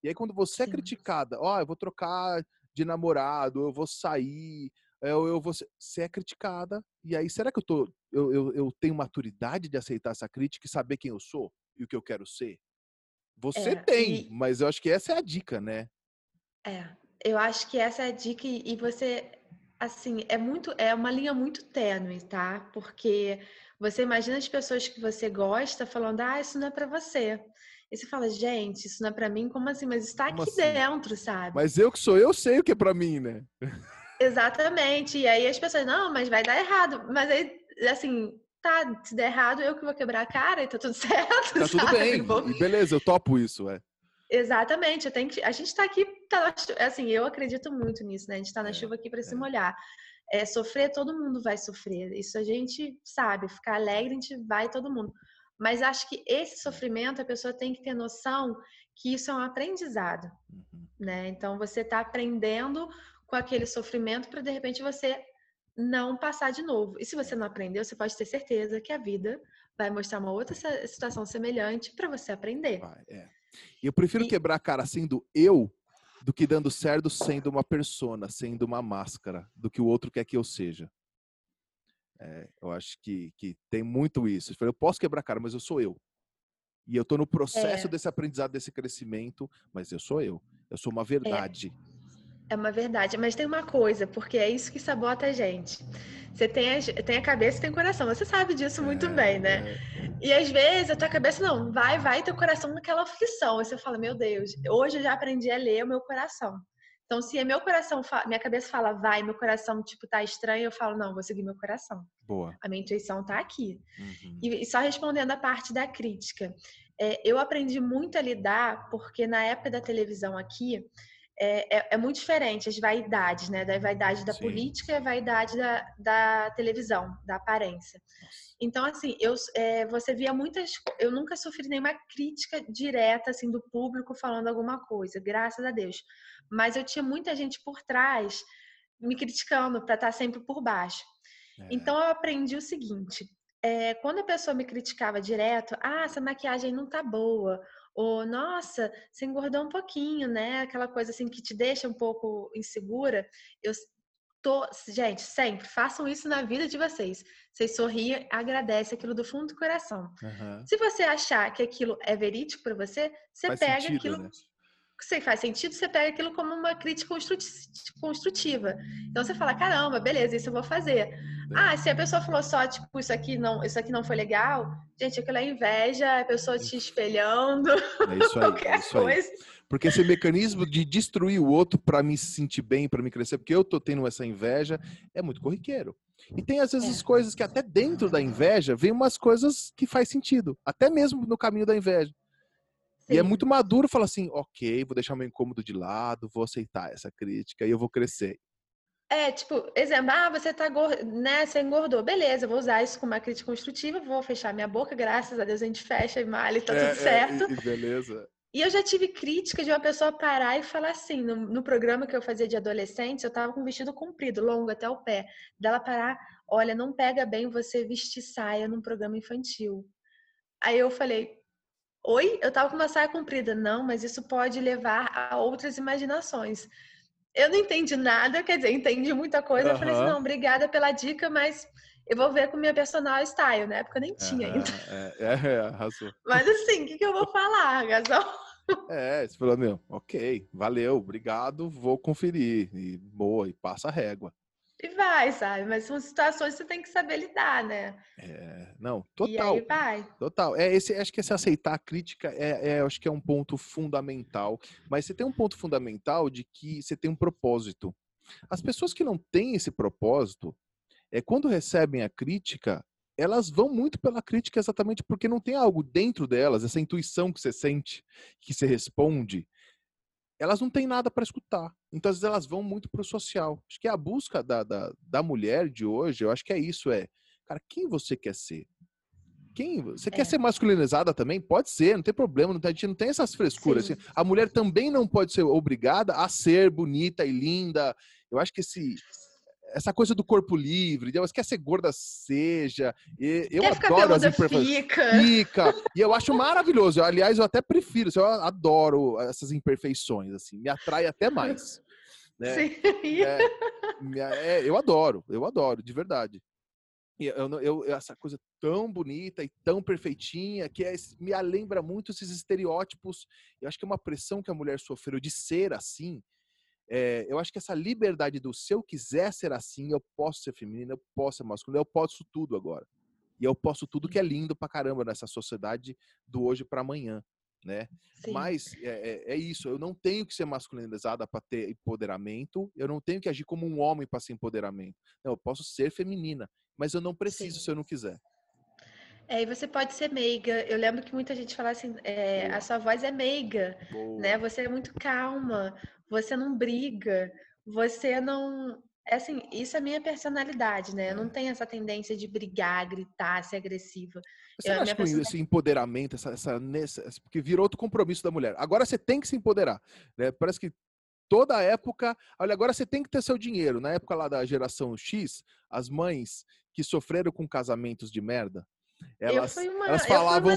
E aí, quando você é Sim. é criticada, ó, oh, eu vou trocar de namorado, eu vou sair, eu, eu vou ser, é criticada. E aí, será que eu, tô, eu, eu, eu tenho maturidade de aceitar essa crítica e saber quem eu sou e o que eu quero ser? Você é, tem, e... mas eu acho que essa é a dica, né? É, eu acho que essa é a dica e você, assim, é muito, é uma linha muito tênue, tá? Porque você imagina as pessoas que você gosta falando, ah, isso não é para você. E você fala, gente, isso não é para mim, como assim? Mas está aqui assim? dentro, sabe? Mas eu que sou eu sei o que é para mim, né? Exatamente. E aí as pessoas, não, mas vai dar errado. Mas aí, assim, tá, se der errado, eu que vou quebrar a cara e tá tudo certo. Tá tudo bem. Beleza, eu topo isso, é. Exatamente, eu tenho que, a gente tá aqui, tá, assim, eu acredito muito nisso, né? A gente tá na é, chuva aqui para é. se molhar. É, sofrer, todo mundo vai sofrer. Isso a gente sabe, ficar alegre, a gente vai todo mundo. Mas acho que esse sofrimento, a pessoa tem que ter noção que isso é um aprendizado, uhum. né? Então, você tá aprendendo com aquele sofrimento para, de repente, você não passar de novo. E se você não aprendeu, você pode ter certeza que a vida vai mostrar uma outra situação semelhante para você aprender. Vai, é. E eu prefiro e... quebrar a cara sendo eu do que dando certo sendo uma persona, sendo uma máscara, do que o outro quer que eu seja. É, eu acho que, que tem muito isso. Eu posso quebrar a cara, mas eu sou eu. E eu estou no processo é. desse aprendizado, desse crescimento, mas eu sou eu. Eu sou uma é. verdade. É. É uma verdade, mas tem uma coisa, porque é isso que sabota a gente. Você tem a, tem a cabeça e tem o coração. Você sabe disso muito é, bem, né? É. E às vezes a tua cabeça não, vai, vai, teu coração naquela aflição. Você fala, meu Deus, hoje eu já aprendi a ler o meu coração. Então, se é meu coração, minha cabeça fala, vai, meu coração, tipo, tá estranho, eu falo, não, vou seguir meu coração. Boa. A minha intuição tá aqui. Uhum. E, e, só respondendo a parte da crítica. É, eu aprendi muito a lidar, porque na época da televisão aqui, é, é, é, muito diferente as vaidades, né? Da vaidade da Sim. política e a vaidade da, da televisão, da aparência. Então, assim, eu, é, você via muitas. Eu nunca sofri nenhuma crítica direta, assim, do público falando alguma coisa, graças a Deus. Mas eu tinha muita gente por trás me criticando para estar tá sempre por baixo. É. Então, eu aprendi o seguinte: é, quando a pessoa me criticava direto, ah, essa maquiagem não tá boa, ou nossa, você engordou um pouquinho, né? Aquela coisa assim que te deixa um pouco insegura. Eu tô, gente, sempre façam isso na vida de vocês. Vocês sorriem, agradecem aquilo do fundo do coração. Uhum. Se você achar que aquilo é verídico para você, você Faz pega sentido, aquilo. Né? Você faz sentido, você pega aquilo como uma crítica construtiva. Então você fala, caramba, beleza, isso eu vou fazer. É. Ah, se a pessoa falou só, tipo, isso aqui não, isso aqui não foi legal, gente, aquilo é inveja, a pessoa te espelhando. É isso aí, é isso coisa. aí. Porque esse mecanismo de destruir o outro para me sentir bem, para me crescer, porque eu tô tendo essa inveja, é muito corriqueiro. E tem às vezes é. coisas que até dentro da inveja vem umas coisas que faz sentido, até mesmo no caminho da inveja. E é muito maduro falar assim, ok, vou deixar meu incômodo de lado, vou aceitar essa crítica e eu vou crescer. É, tipo, exemplo, ah, você tá né, você engordou. Beleza, vou usar isso como uma crítica construtiva, vou fechar minha boca, graças a Deus a gente fecha e malha e tá é, tudo certo. É, e, beleza. E eu já tive crítica de uma pessoa parar e falar assim, no, no programa que eu fazia de adolescentes, eu tava com um vestido comprido, longo até o pé. Dela parar, olha, não pega bem você vestir saia num programa infantil. Aí eu falei, Oi, eu tava com uma saia comprida. Não, mas isso pode levar a outras imaginações. Eu não entendi nada, quer dizer, entendi muita coisa. Uhum. Eu falei assim, não, obrigada pela dica, mas eu vou ver com minha personal style, né? Porque eu nem tinha uhum. ainda. É, é, é, arrasou. Mas assim, o que, que eu vou falar, Gasol? É, você falou, meu, ok, valeu, obrigado, vou conferir. E boa, e passa a régua. E vai, sabe? Mas são situações que você tem que saber lidar, né? É, não, total. E aí vai. Total. É, esse, acho que esse aceitar a crítica é, é, acho que é um ponto fundamental. Mas você tem um ponto fundamental de que você tem um propósito. As pessoas que não têm esse propósito, é quando recebem a crítica, elas vão muito pela crítica exatamente porque não tem algo dentro delas, essa intuição que você sente, que você responde, elas não têm nada para escutar. Então, às vezes, elas vão muito para o social. Acho que a busca da, da, da, mulher de hoje, eu acho que é isso, é, cara, quem você quer ser? Quem, você é. quer ser masculinizada também? Pode ser, não tem problema, não tem, a gente não tem essas frescuras. Assim. A mulher também não pode ser obrigada a ser bonita e linda. Eu acho que esse, essa coisa do corpo livre, você quer ser gorda, seja. E, eu quer adoro as imperfeições. Fica. fica. E eu acho maravilhoso. Aliás, eu até prefiro, eu adoro essas imperfeições, assim, me atrai até mais. Né? Sim. É, é, eu adoro, eu adoro, de verdade. Eu, eu, essa coisa tão bonita e tão perfeitinha que é, me lembra muito esses estereótipos. Eu acho que é uma pressão que a mulher sofreu de ser assim é, eu acho que essa liberdade do se eu quiser ser assim, eu posso ser feminina, eu posso ser masculina, eu posso tudo agora. E eu posso tudo que é lindo pra caramba nessa sociedade do hoje para amanhã, né? Sim. Mas é, é, é, isso, eu não tenho que ser masculinizada para ter empoderamento, eu não tenho que agir como um homem para ser empoderamento. Não, eu posso ser feminina, mas eu não preciso Sim. se eu não quiser. É, e você pode ser meiga. Eu lembro que muita gente fala assim, é, a sua voz é meiga, Boa. né? Você é muito calma, você não briga, você não. É assim, isso é minha personalidade, né? Eu não tenho essa tendência de brigar, gritar, ser agressiva. Você eu, acha que esse empoderamento, essa, essa, essa, porque virou outro compromisso da mulher. Agora você tem que se empoderar. Né? Parece que toda época. Olha, agora você tem que ter seu dinheiro. Na época lá da geração X, as mães que sofreram com casamentos de merda, elas, uma, elas falavam,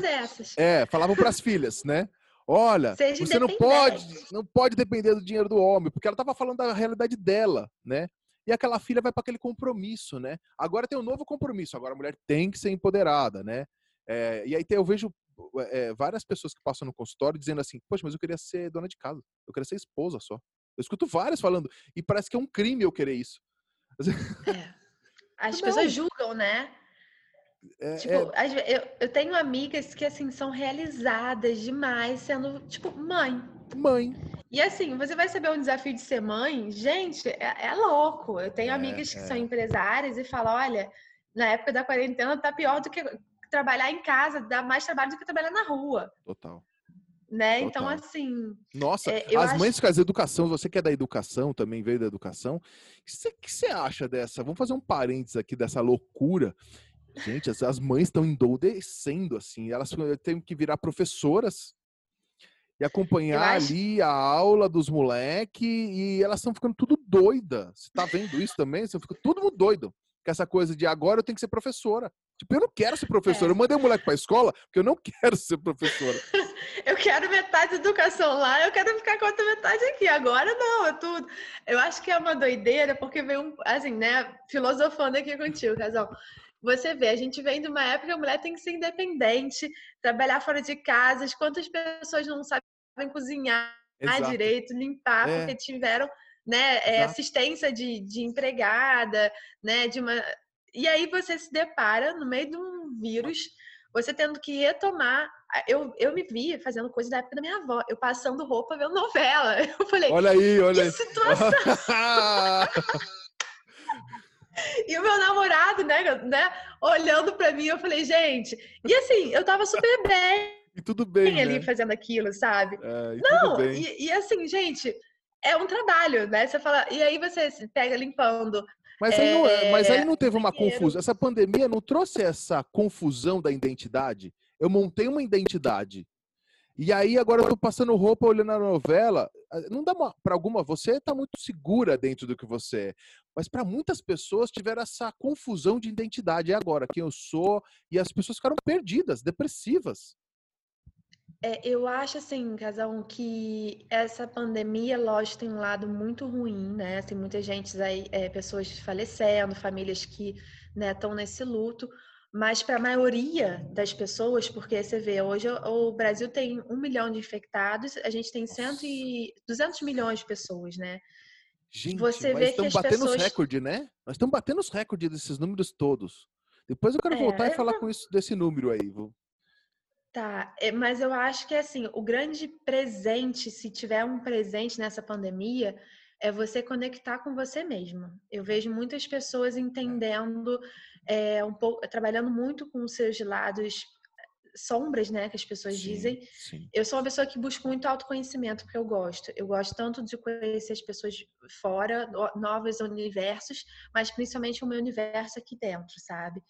é, falavam para as filhas, né? Olha, Seja você não pode, não pode depender do dinheiro do homem, porque ela estava falando da realidade dela, né? E aquela filha vai para aquele compromisso, né? Agora tem um novo compromisso, agora a mulher tem que ser empoderada, né? É, e aí tem, eu vejo é, várias pessoas que passam no consultório dizendo assim, poxa, mas eu queria ser dona de casa, eu queria ser esposa só. Eu escuto várias falando, e parece que é um crime eu querer isso. É. As não. pessoas julgam, né? É, tipo, é... Eu, eu tenho amigas que, assim, são realizadas demais sendo, tipo, mãe. Mãe. E assim, você vai saber um desafio de ser mãe? Gente, é, é louco. Eu tenho é, amigas que são é. empresárias e falam, olha, na época da quarentena tá pior do que trabalhar em casa, dá mais trabalho do que trabalhar na rua. Total. Né? Então, Total. Então, assim. Nossa, é, as acho... mães que fazem educação, você que é da educação, também veio da educação. O que você acha dessa? Vamos fazer um parênteses aqui dessa loucura Gente, as, as mães estão endoudecendo, assim. Elas têm que virar professoras e acompanhar acho... ali a aula dos moleques e elas estão ficando tudo doida. Você tá vendo isso também? Você fica tudo doido. Com essa coisa de agora eu tenho que ser professora. Tipo, eu não quero ser professora. É. Eu mandei o moleque pra escola porque eu não quero ser professora. eu quero metade de educação lá, eu quero ficar com a outra metade aqui. Agora não, é tudo. Eu acho que é uma doideira, porque veio um, assim, né, filosofando aqui contigo, casal. Você vê, a gente vem de uma época que a mulher tem que ser independente, trabalhar fora de casa. Quantas pessoas não sabem cozinhar Exato. direito, limpar, é. porque tiveram né, é, assistência de, de empregada, né, de uma... E aí você se depara no meio de um vírus, você tendo que retomar. Eu, eu me vi fazendo coisa da época da minha avó, eu passando roupa vendo novela. Eu falei, olha aí, olha que aí. situação! E o meu namorado, né, né olhando para mim, eu falei, gente. E assim, eu tava super bem. E tudo bem. ali né? fazendo aquilo, sabe? É, e Não, e, e, assim, gente, é um trabalho, né? Você fala, e aí você pega limpando. Mas, aí, não, é, mas aí não teve uma confusão. Essa pandemia não trouxe essa confusão da identidade. Eu montei uma identidade. E aí agora eu tô passando roupa olhando a novela. Ah, não dá para alguma você tá muito segura dentro do que você é, mas para muitas pessoas tiveram essa confusão de identidade e agora quem eu sou e as pessoas ficaram perdidas, depressivas. É, eu acho assim, Casal, que essa pandemia, lógico, tem um lado muito ruim, né? Tem muita gente aí, é, pessoas falecendo, famílias que estão né, nesse luto. Mas para a maioria das pessoas, porque você vê, hoje o Brasil tem um milhão de infectados, a gente tem cento e, 200 milhões de pessoas, né? Gente, você vê estamos batendo pessoas... os recordes, né? Nós estamos batendo os recordes desses números todos. Depois eu quero voltar é, e falar com isso desse número aí. Vou... Tá, é, mas eu acho que assim, o grande presente, se tiver um presente nessa pandemia, é você conectar com você mesmo. Eu vejo muitas pessoas entendendo é, um pouco, trabalhando muito com os seus lados sombras, né, que as pessoas sim, dizem. Sim. Eu sou uma pessoa que busca muito autoconhecimento, porque eu gosto. Eu gosto tanto de conhecer as pessoas fora, novos universos, mas principalmente o meu universo aqui dentro, sabe?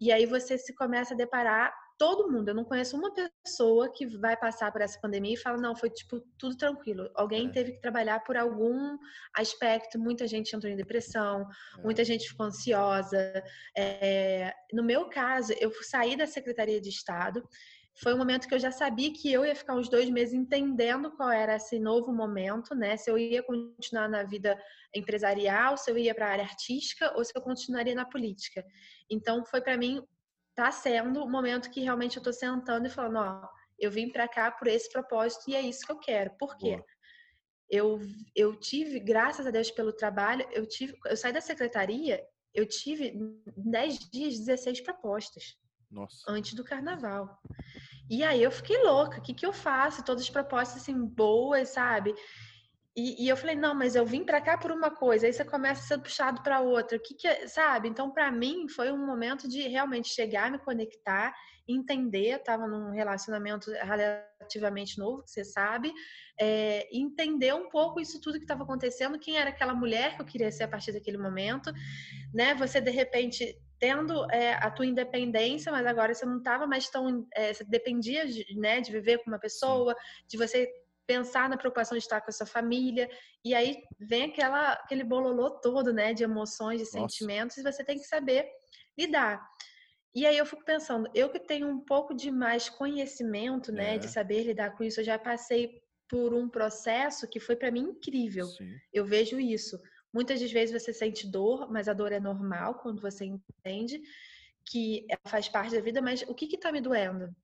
E aí você se começa a deparar todo mundo. Eu não conheço uma pessoa que vai passar por essa pandemia e fala, não, foi tipo tudo tranquilo. Alguém é. teve que trabalhar por algum aspecto. Muita gente entrou em depressão, é. muita gente ficou ansiosa. É... no meu caso, eu saí da Secretaria de Estado. Foi um momento que eu já sabia que eu ia ficar uns dois meses entendendo qual era esse novo momento, né? Se eu ia continuar na vida empresarial, se eu ia para a área artística ou se eu continuaria na política. Então, foi para mim tá sendo o momento que realmente eu tô sentando e falando, ó, eu vim para cá por esse propósito e é isso que eu quero. Por quê? Eu, eu tive, graças a Deus pelo trabalho, eu tive, eu saí da secretaria, eu tive 10 dias, 16 propostas. Nossa. Antes do carnaval. E aí eu fiquei louca, o que, que eu faço? Todas as propostas assim boas, sabe? E, e, eu falei, não, mas eu vim para cá por uma coisa, aí você começa a ser puxado para outra. O que, que é, sabe? Então, para mim, foi um momento de realmente chegar, me conectar, entender. Estava num relacionamento relativamente novo, que você sabe, é, entender um pouco isso tudo que estava acontecendo, quem era aquela mulher que eu queria ser a partir daquele momento, né? Você de repente tendo é, a tua independência, mas agora você não estava mais tão, é, você dependia de, né, de viver com uma pessoa, de você pensar na preocupação de estar com a sua família. E aí vem aquela, aquele bololô todo, né, de emoções, de Nossa. sentimentos, e você tem que saber lidar. E aí eu fico pensando, eu que tenho um pouco de mais conhecimento, né, é. de saber lidar com isso, eu já passei por um processo que foi para mim incrível. Sim. Eu vejo isso. Muitas das vezes você sente dor, mas a dor é normal quando você entende que faz parte da vida, mas o que está me doendo?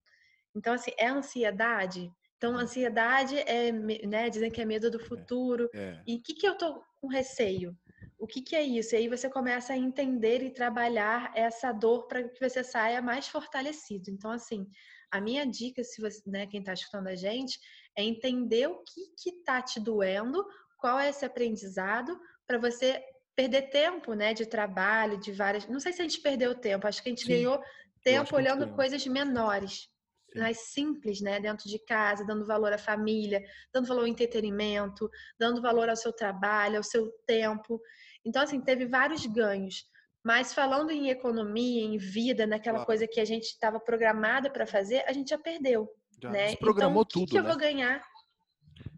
Então, assim, é ansiedade? Então, uhum. ansiedade é, né, dizem que é medo do é, futuro. É, é. E o que, que eu tô com receio? O que, que é isso? E aí você começa a entender e trabalhar essa dor para que você saia mais fortalecido. Então, assim, a minha dica, se você, né, quem está escutando a gente, é entender o que que tá te doendo, qual é esse aprendizado, para você perder tempo, né, de trabalho, de várias. Não sei se a gente perdeu tempo, acho que a gente Sim, ganhou tempo olhando coisas menores mais simples, né, dentro de casa, dando valor à família, dando valor ao entretenimento, dando valor ao seu trabalho, ao seu tempo. Então, assim, teve vários ganhos. Mas falando em economia, em vida, naquela claro. coisa que a gente estava programada para fazer, a gente já perdeu. Já né? Desprogramou então, tudo. O que, que né? eu vou ganhar?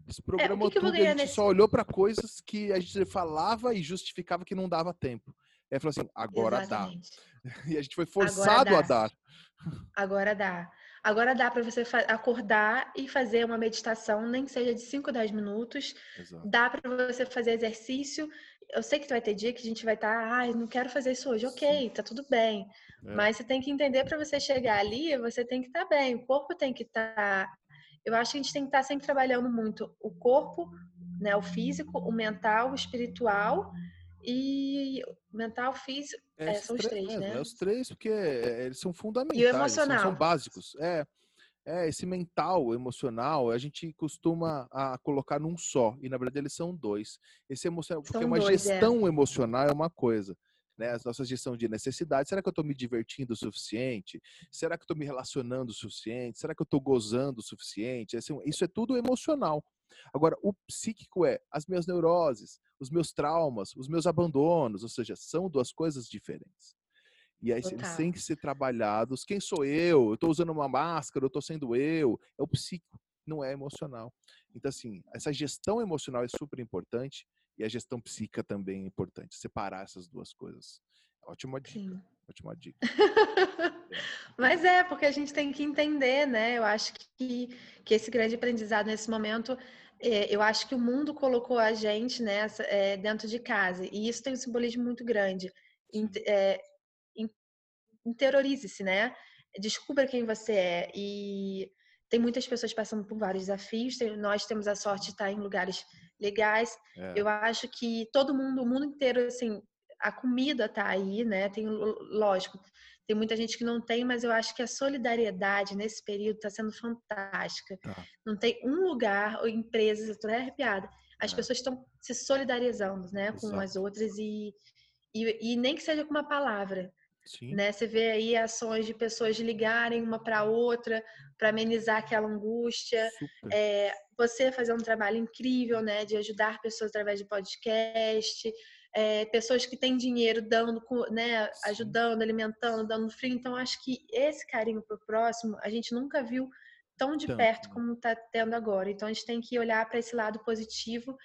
Desprogramou é, que que tudo. a gente nesse... só olhou para coisas que a gente falava e justificava que não dava tempo. Aí falou assim: agora Exatamente. dá. E a gente foi forçado a dar. Agora dá. Agora dá para você acordar e fazer uma meditação, nem seja de 5, 10 minutos. Exato. Dá para você fazer exercício. Eu sei que vai ter dia que a gente vai estar, tá, ah, não quero fazer isso hoje. Ok, Sim. tá tudo bem. É. Mas você tem que entender para você chegar ali, você tem que estar tá bem. O corpo tem que estar. Tá... Eu acho que a gente tem que estar tá sempre trabalhando muito o corpo, né, o físico, o mental, o espiritual e mental, físico, é, é, são os três, é, né? É os três, porque é, eles são fundamentais. E o emocional. São, são, básicos. É, é, esse mental, emocional, a gente costuma a colocar num só. E, na verdade, eles são dois. Esse emocional, porque são uma dois, é. gestão emocional é uma coisa. Né, a nossa gestão de necessidade. Será que eu estou me divertindo o suficiente? Será que eu estou me relacionando o suficiente? Será que eu estou gozando o suficiente? Isso é tudo emocional. Agora, o psíquico é as minhas neuroses, os meus traumas, os meus abandonos, ou seja, são duas coisas diferentes. E aí Total. eles têm que ser trabalhados. Quem sou eu? Eu estou usando uma máscara, eu estou sendo eu. É o psíquico, não é emocional. Então, assim, essa gestão emocional é super importante e a gestão psíquica também é importante. Separar essas duas coisas. Ótima dica. Sim. Ótima dica. Mas é, porque a gente tem que entender, né? Eu acho que, que esse grande aprendizado nesse momento é, eu acho que o mundo colocou a gente nessa é, dentro de casa e isso tem um simbolismo muito grande. É, interiorize-se, né? Descubra quem você é e tem muitas pessoas passando por vários desafios. Tem, nós temos a sorte de estar em lugares legais. É. Eu acho que todo mundo, o mundo inteiro, assim, a comida tá aí, né? Tem, lógico, tem muita gente que não tem, mas eu acho que a solidariedade nesse período está sendo fantástica. Tá. Não tem um lugar ou empresas, eu tô arrepiada. as é. pessoas estão se solidarizando, né, com Exato. as outras e, e, e, nem que seja com uma palavra. Sim. Né? Você vê aí ações de pessoas ligarem uma para outra para amenizar aquela angústia. É, você fazer um trabalho incrível, né, de ajudar pessoas através de podcast, é, pessoas que têm dinheiro dando, né, ajudando, alimentando, dando frio. Então, acho que esse carinho pro próximo a gente nunca viu tão de perto como está tendo agora. Então, a gente tem que olhar para esse lado positivo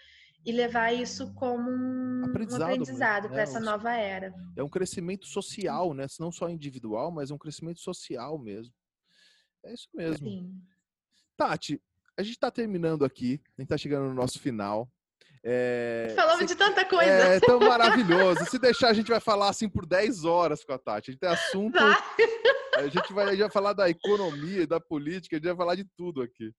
e levar isso como um aprendizado, um aprendizado para né? essa nova era. É um crescimento social, né? Não só individual, mas um crescimento social mesmo. É isso mesmo. Sim. Tati, a gente está terminando aqui, a gente está chegando no nosso final. É, Falamos se, de tanta coisa. É tão maravilhoso. Se deixar, a gente vai falar assim por 10 horas com a Tati. A gente tem assunto. Vai. A gente vai já falar da economia, da política, a gente vai falar de tudo aqui.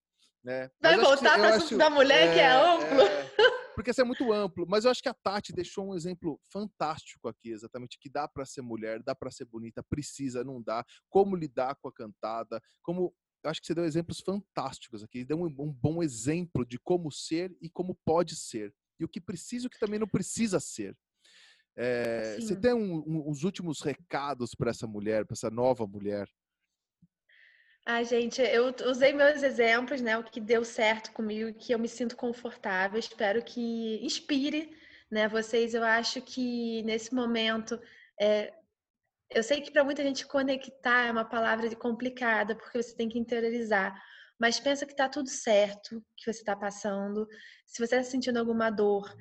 Né? Vai Mas voltar para o assunto da mulher, é, que é amplo. É, porque isso é muito amplo. Mas eu acho que a Tati deixou um exemplo fantástico aqui, exatamente, que dá para ser mulher, dá para ser bonita, precisa, não dá, como lidar com a cantada, como eu acho que você deu exemplos fantásticos aqui, deu um, um, bom exemplo de como ser e como pode ser. E o que precisa e o que também não precisa ser. É, você tem um, um, uns últimos recados para essa mulher, para essa nova mulher? Ah, gente, eu usei meus exemplos, né? O que deu certo comigo, que eu me sinto confortável. Espero que inspire, né? Vocês, eu acho que nesse momento é, eu sei que para muita gente conectar é uma palavra complicada, porque você tem que interiorizar. Mas pensa que está tudo certo, que você está passando. Se você está sentindo alguma dor,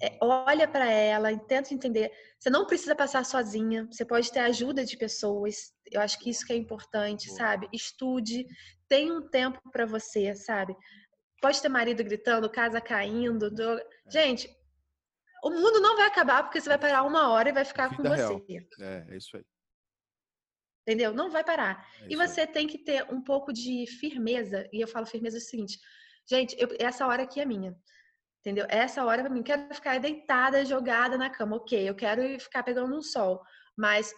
é, olha para ela, tenta entender. Você não precisa passar sozinha, você pode ter ajuda de pessoas. Eu acho que isso que é importante, sabe? Estude, tenha um tempo para você, sabe? Pode ter marido gritando, casa caindo. Do... É. Gente, o mundo não vai acabar porque você vai parar uma hora e vai ficar com real. você. É, é isso aí. Entendeu? Não vai parar. É e você aí. tem que ter um pouco de firmeza. E eu falo firmeza é o seguinte, gente, eu, essa hora aqui é minha. Entendeu? Essa hora para mim, quero ficar deitada, jogada na cama. Ok, eu quero ficar pegando um sol. Mas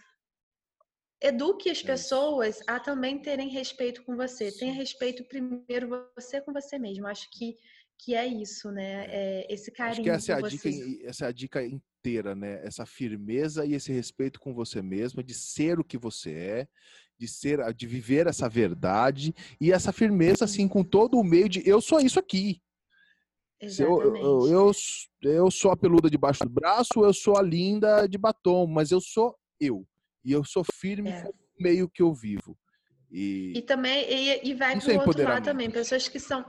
eduque as é pessoas a também terem respeito com você. Tenha respeito primeiro você com você mesmo. Acho que que é isso, né? É. é esse carinho. Acho que essa é, a dica, essa é a dica inteira, né? Essa firmeza e esse respeito com você mesma, de ser o que você é, de ser, de viver essa verdade e essa firmeza, assim, com todo o meio de eu sou isso aqui. Eu, eu, eu, eu, sou a peluda debaixo do braço, eu sou a linda de batom, mas eu sou eu. E eu sou firme é. com o meio que eu vivo. E, e também, e, e vai para o é outro lado também, pessoas que são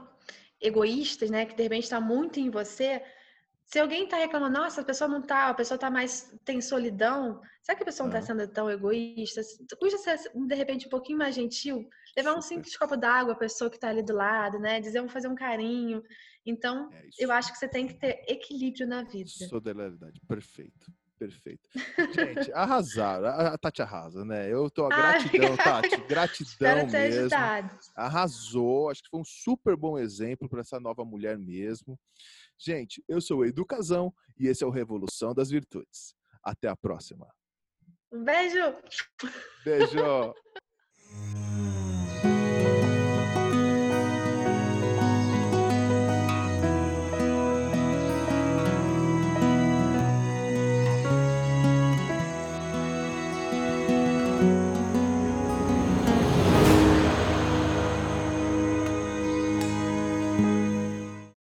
egoístas, né, que de repente está muito em você, se alguém está reclamando, nossa, a pessoa não está, a pessoa está mais, tem solidão, será que a pessoa não está sendo tão egoísta? Custa ser, de repente, um pouquinho mais gentil, levar um simples copo d'água à pessoa que está ali do lado, né? Dizer, vamos fazer um carinho. Então, é eu acho que você tem que ter equilíbrio na vida. Solidariedade, perfeito. Perfeito. Gente, arrasaram. A Tati arrasa, né? Eu tô. Gratidão, Tati. Gratidão mesmo. Ajudado. Arrasou. Acho que foi um super bom exemplo para essa nova mulher mesmo. Gente, eu sou o Educazão e esse é o Revolução das Virtudes. Até a próxima. Um beijo. Beijo.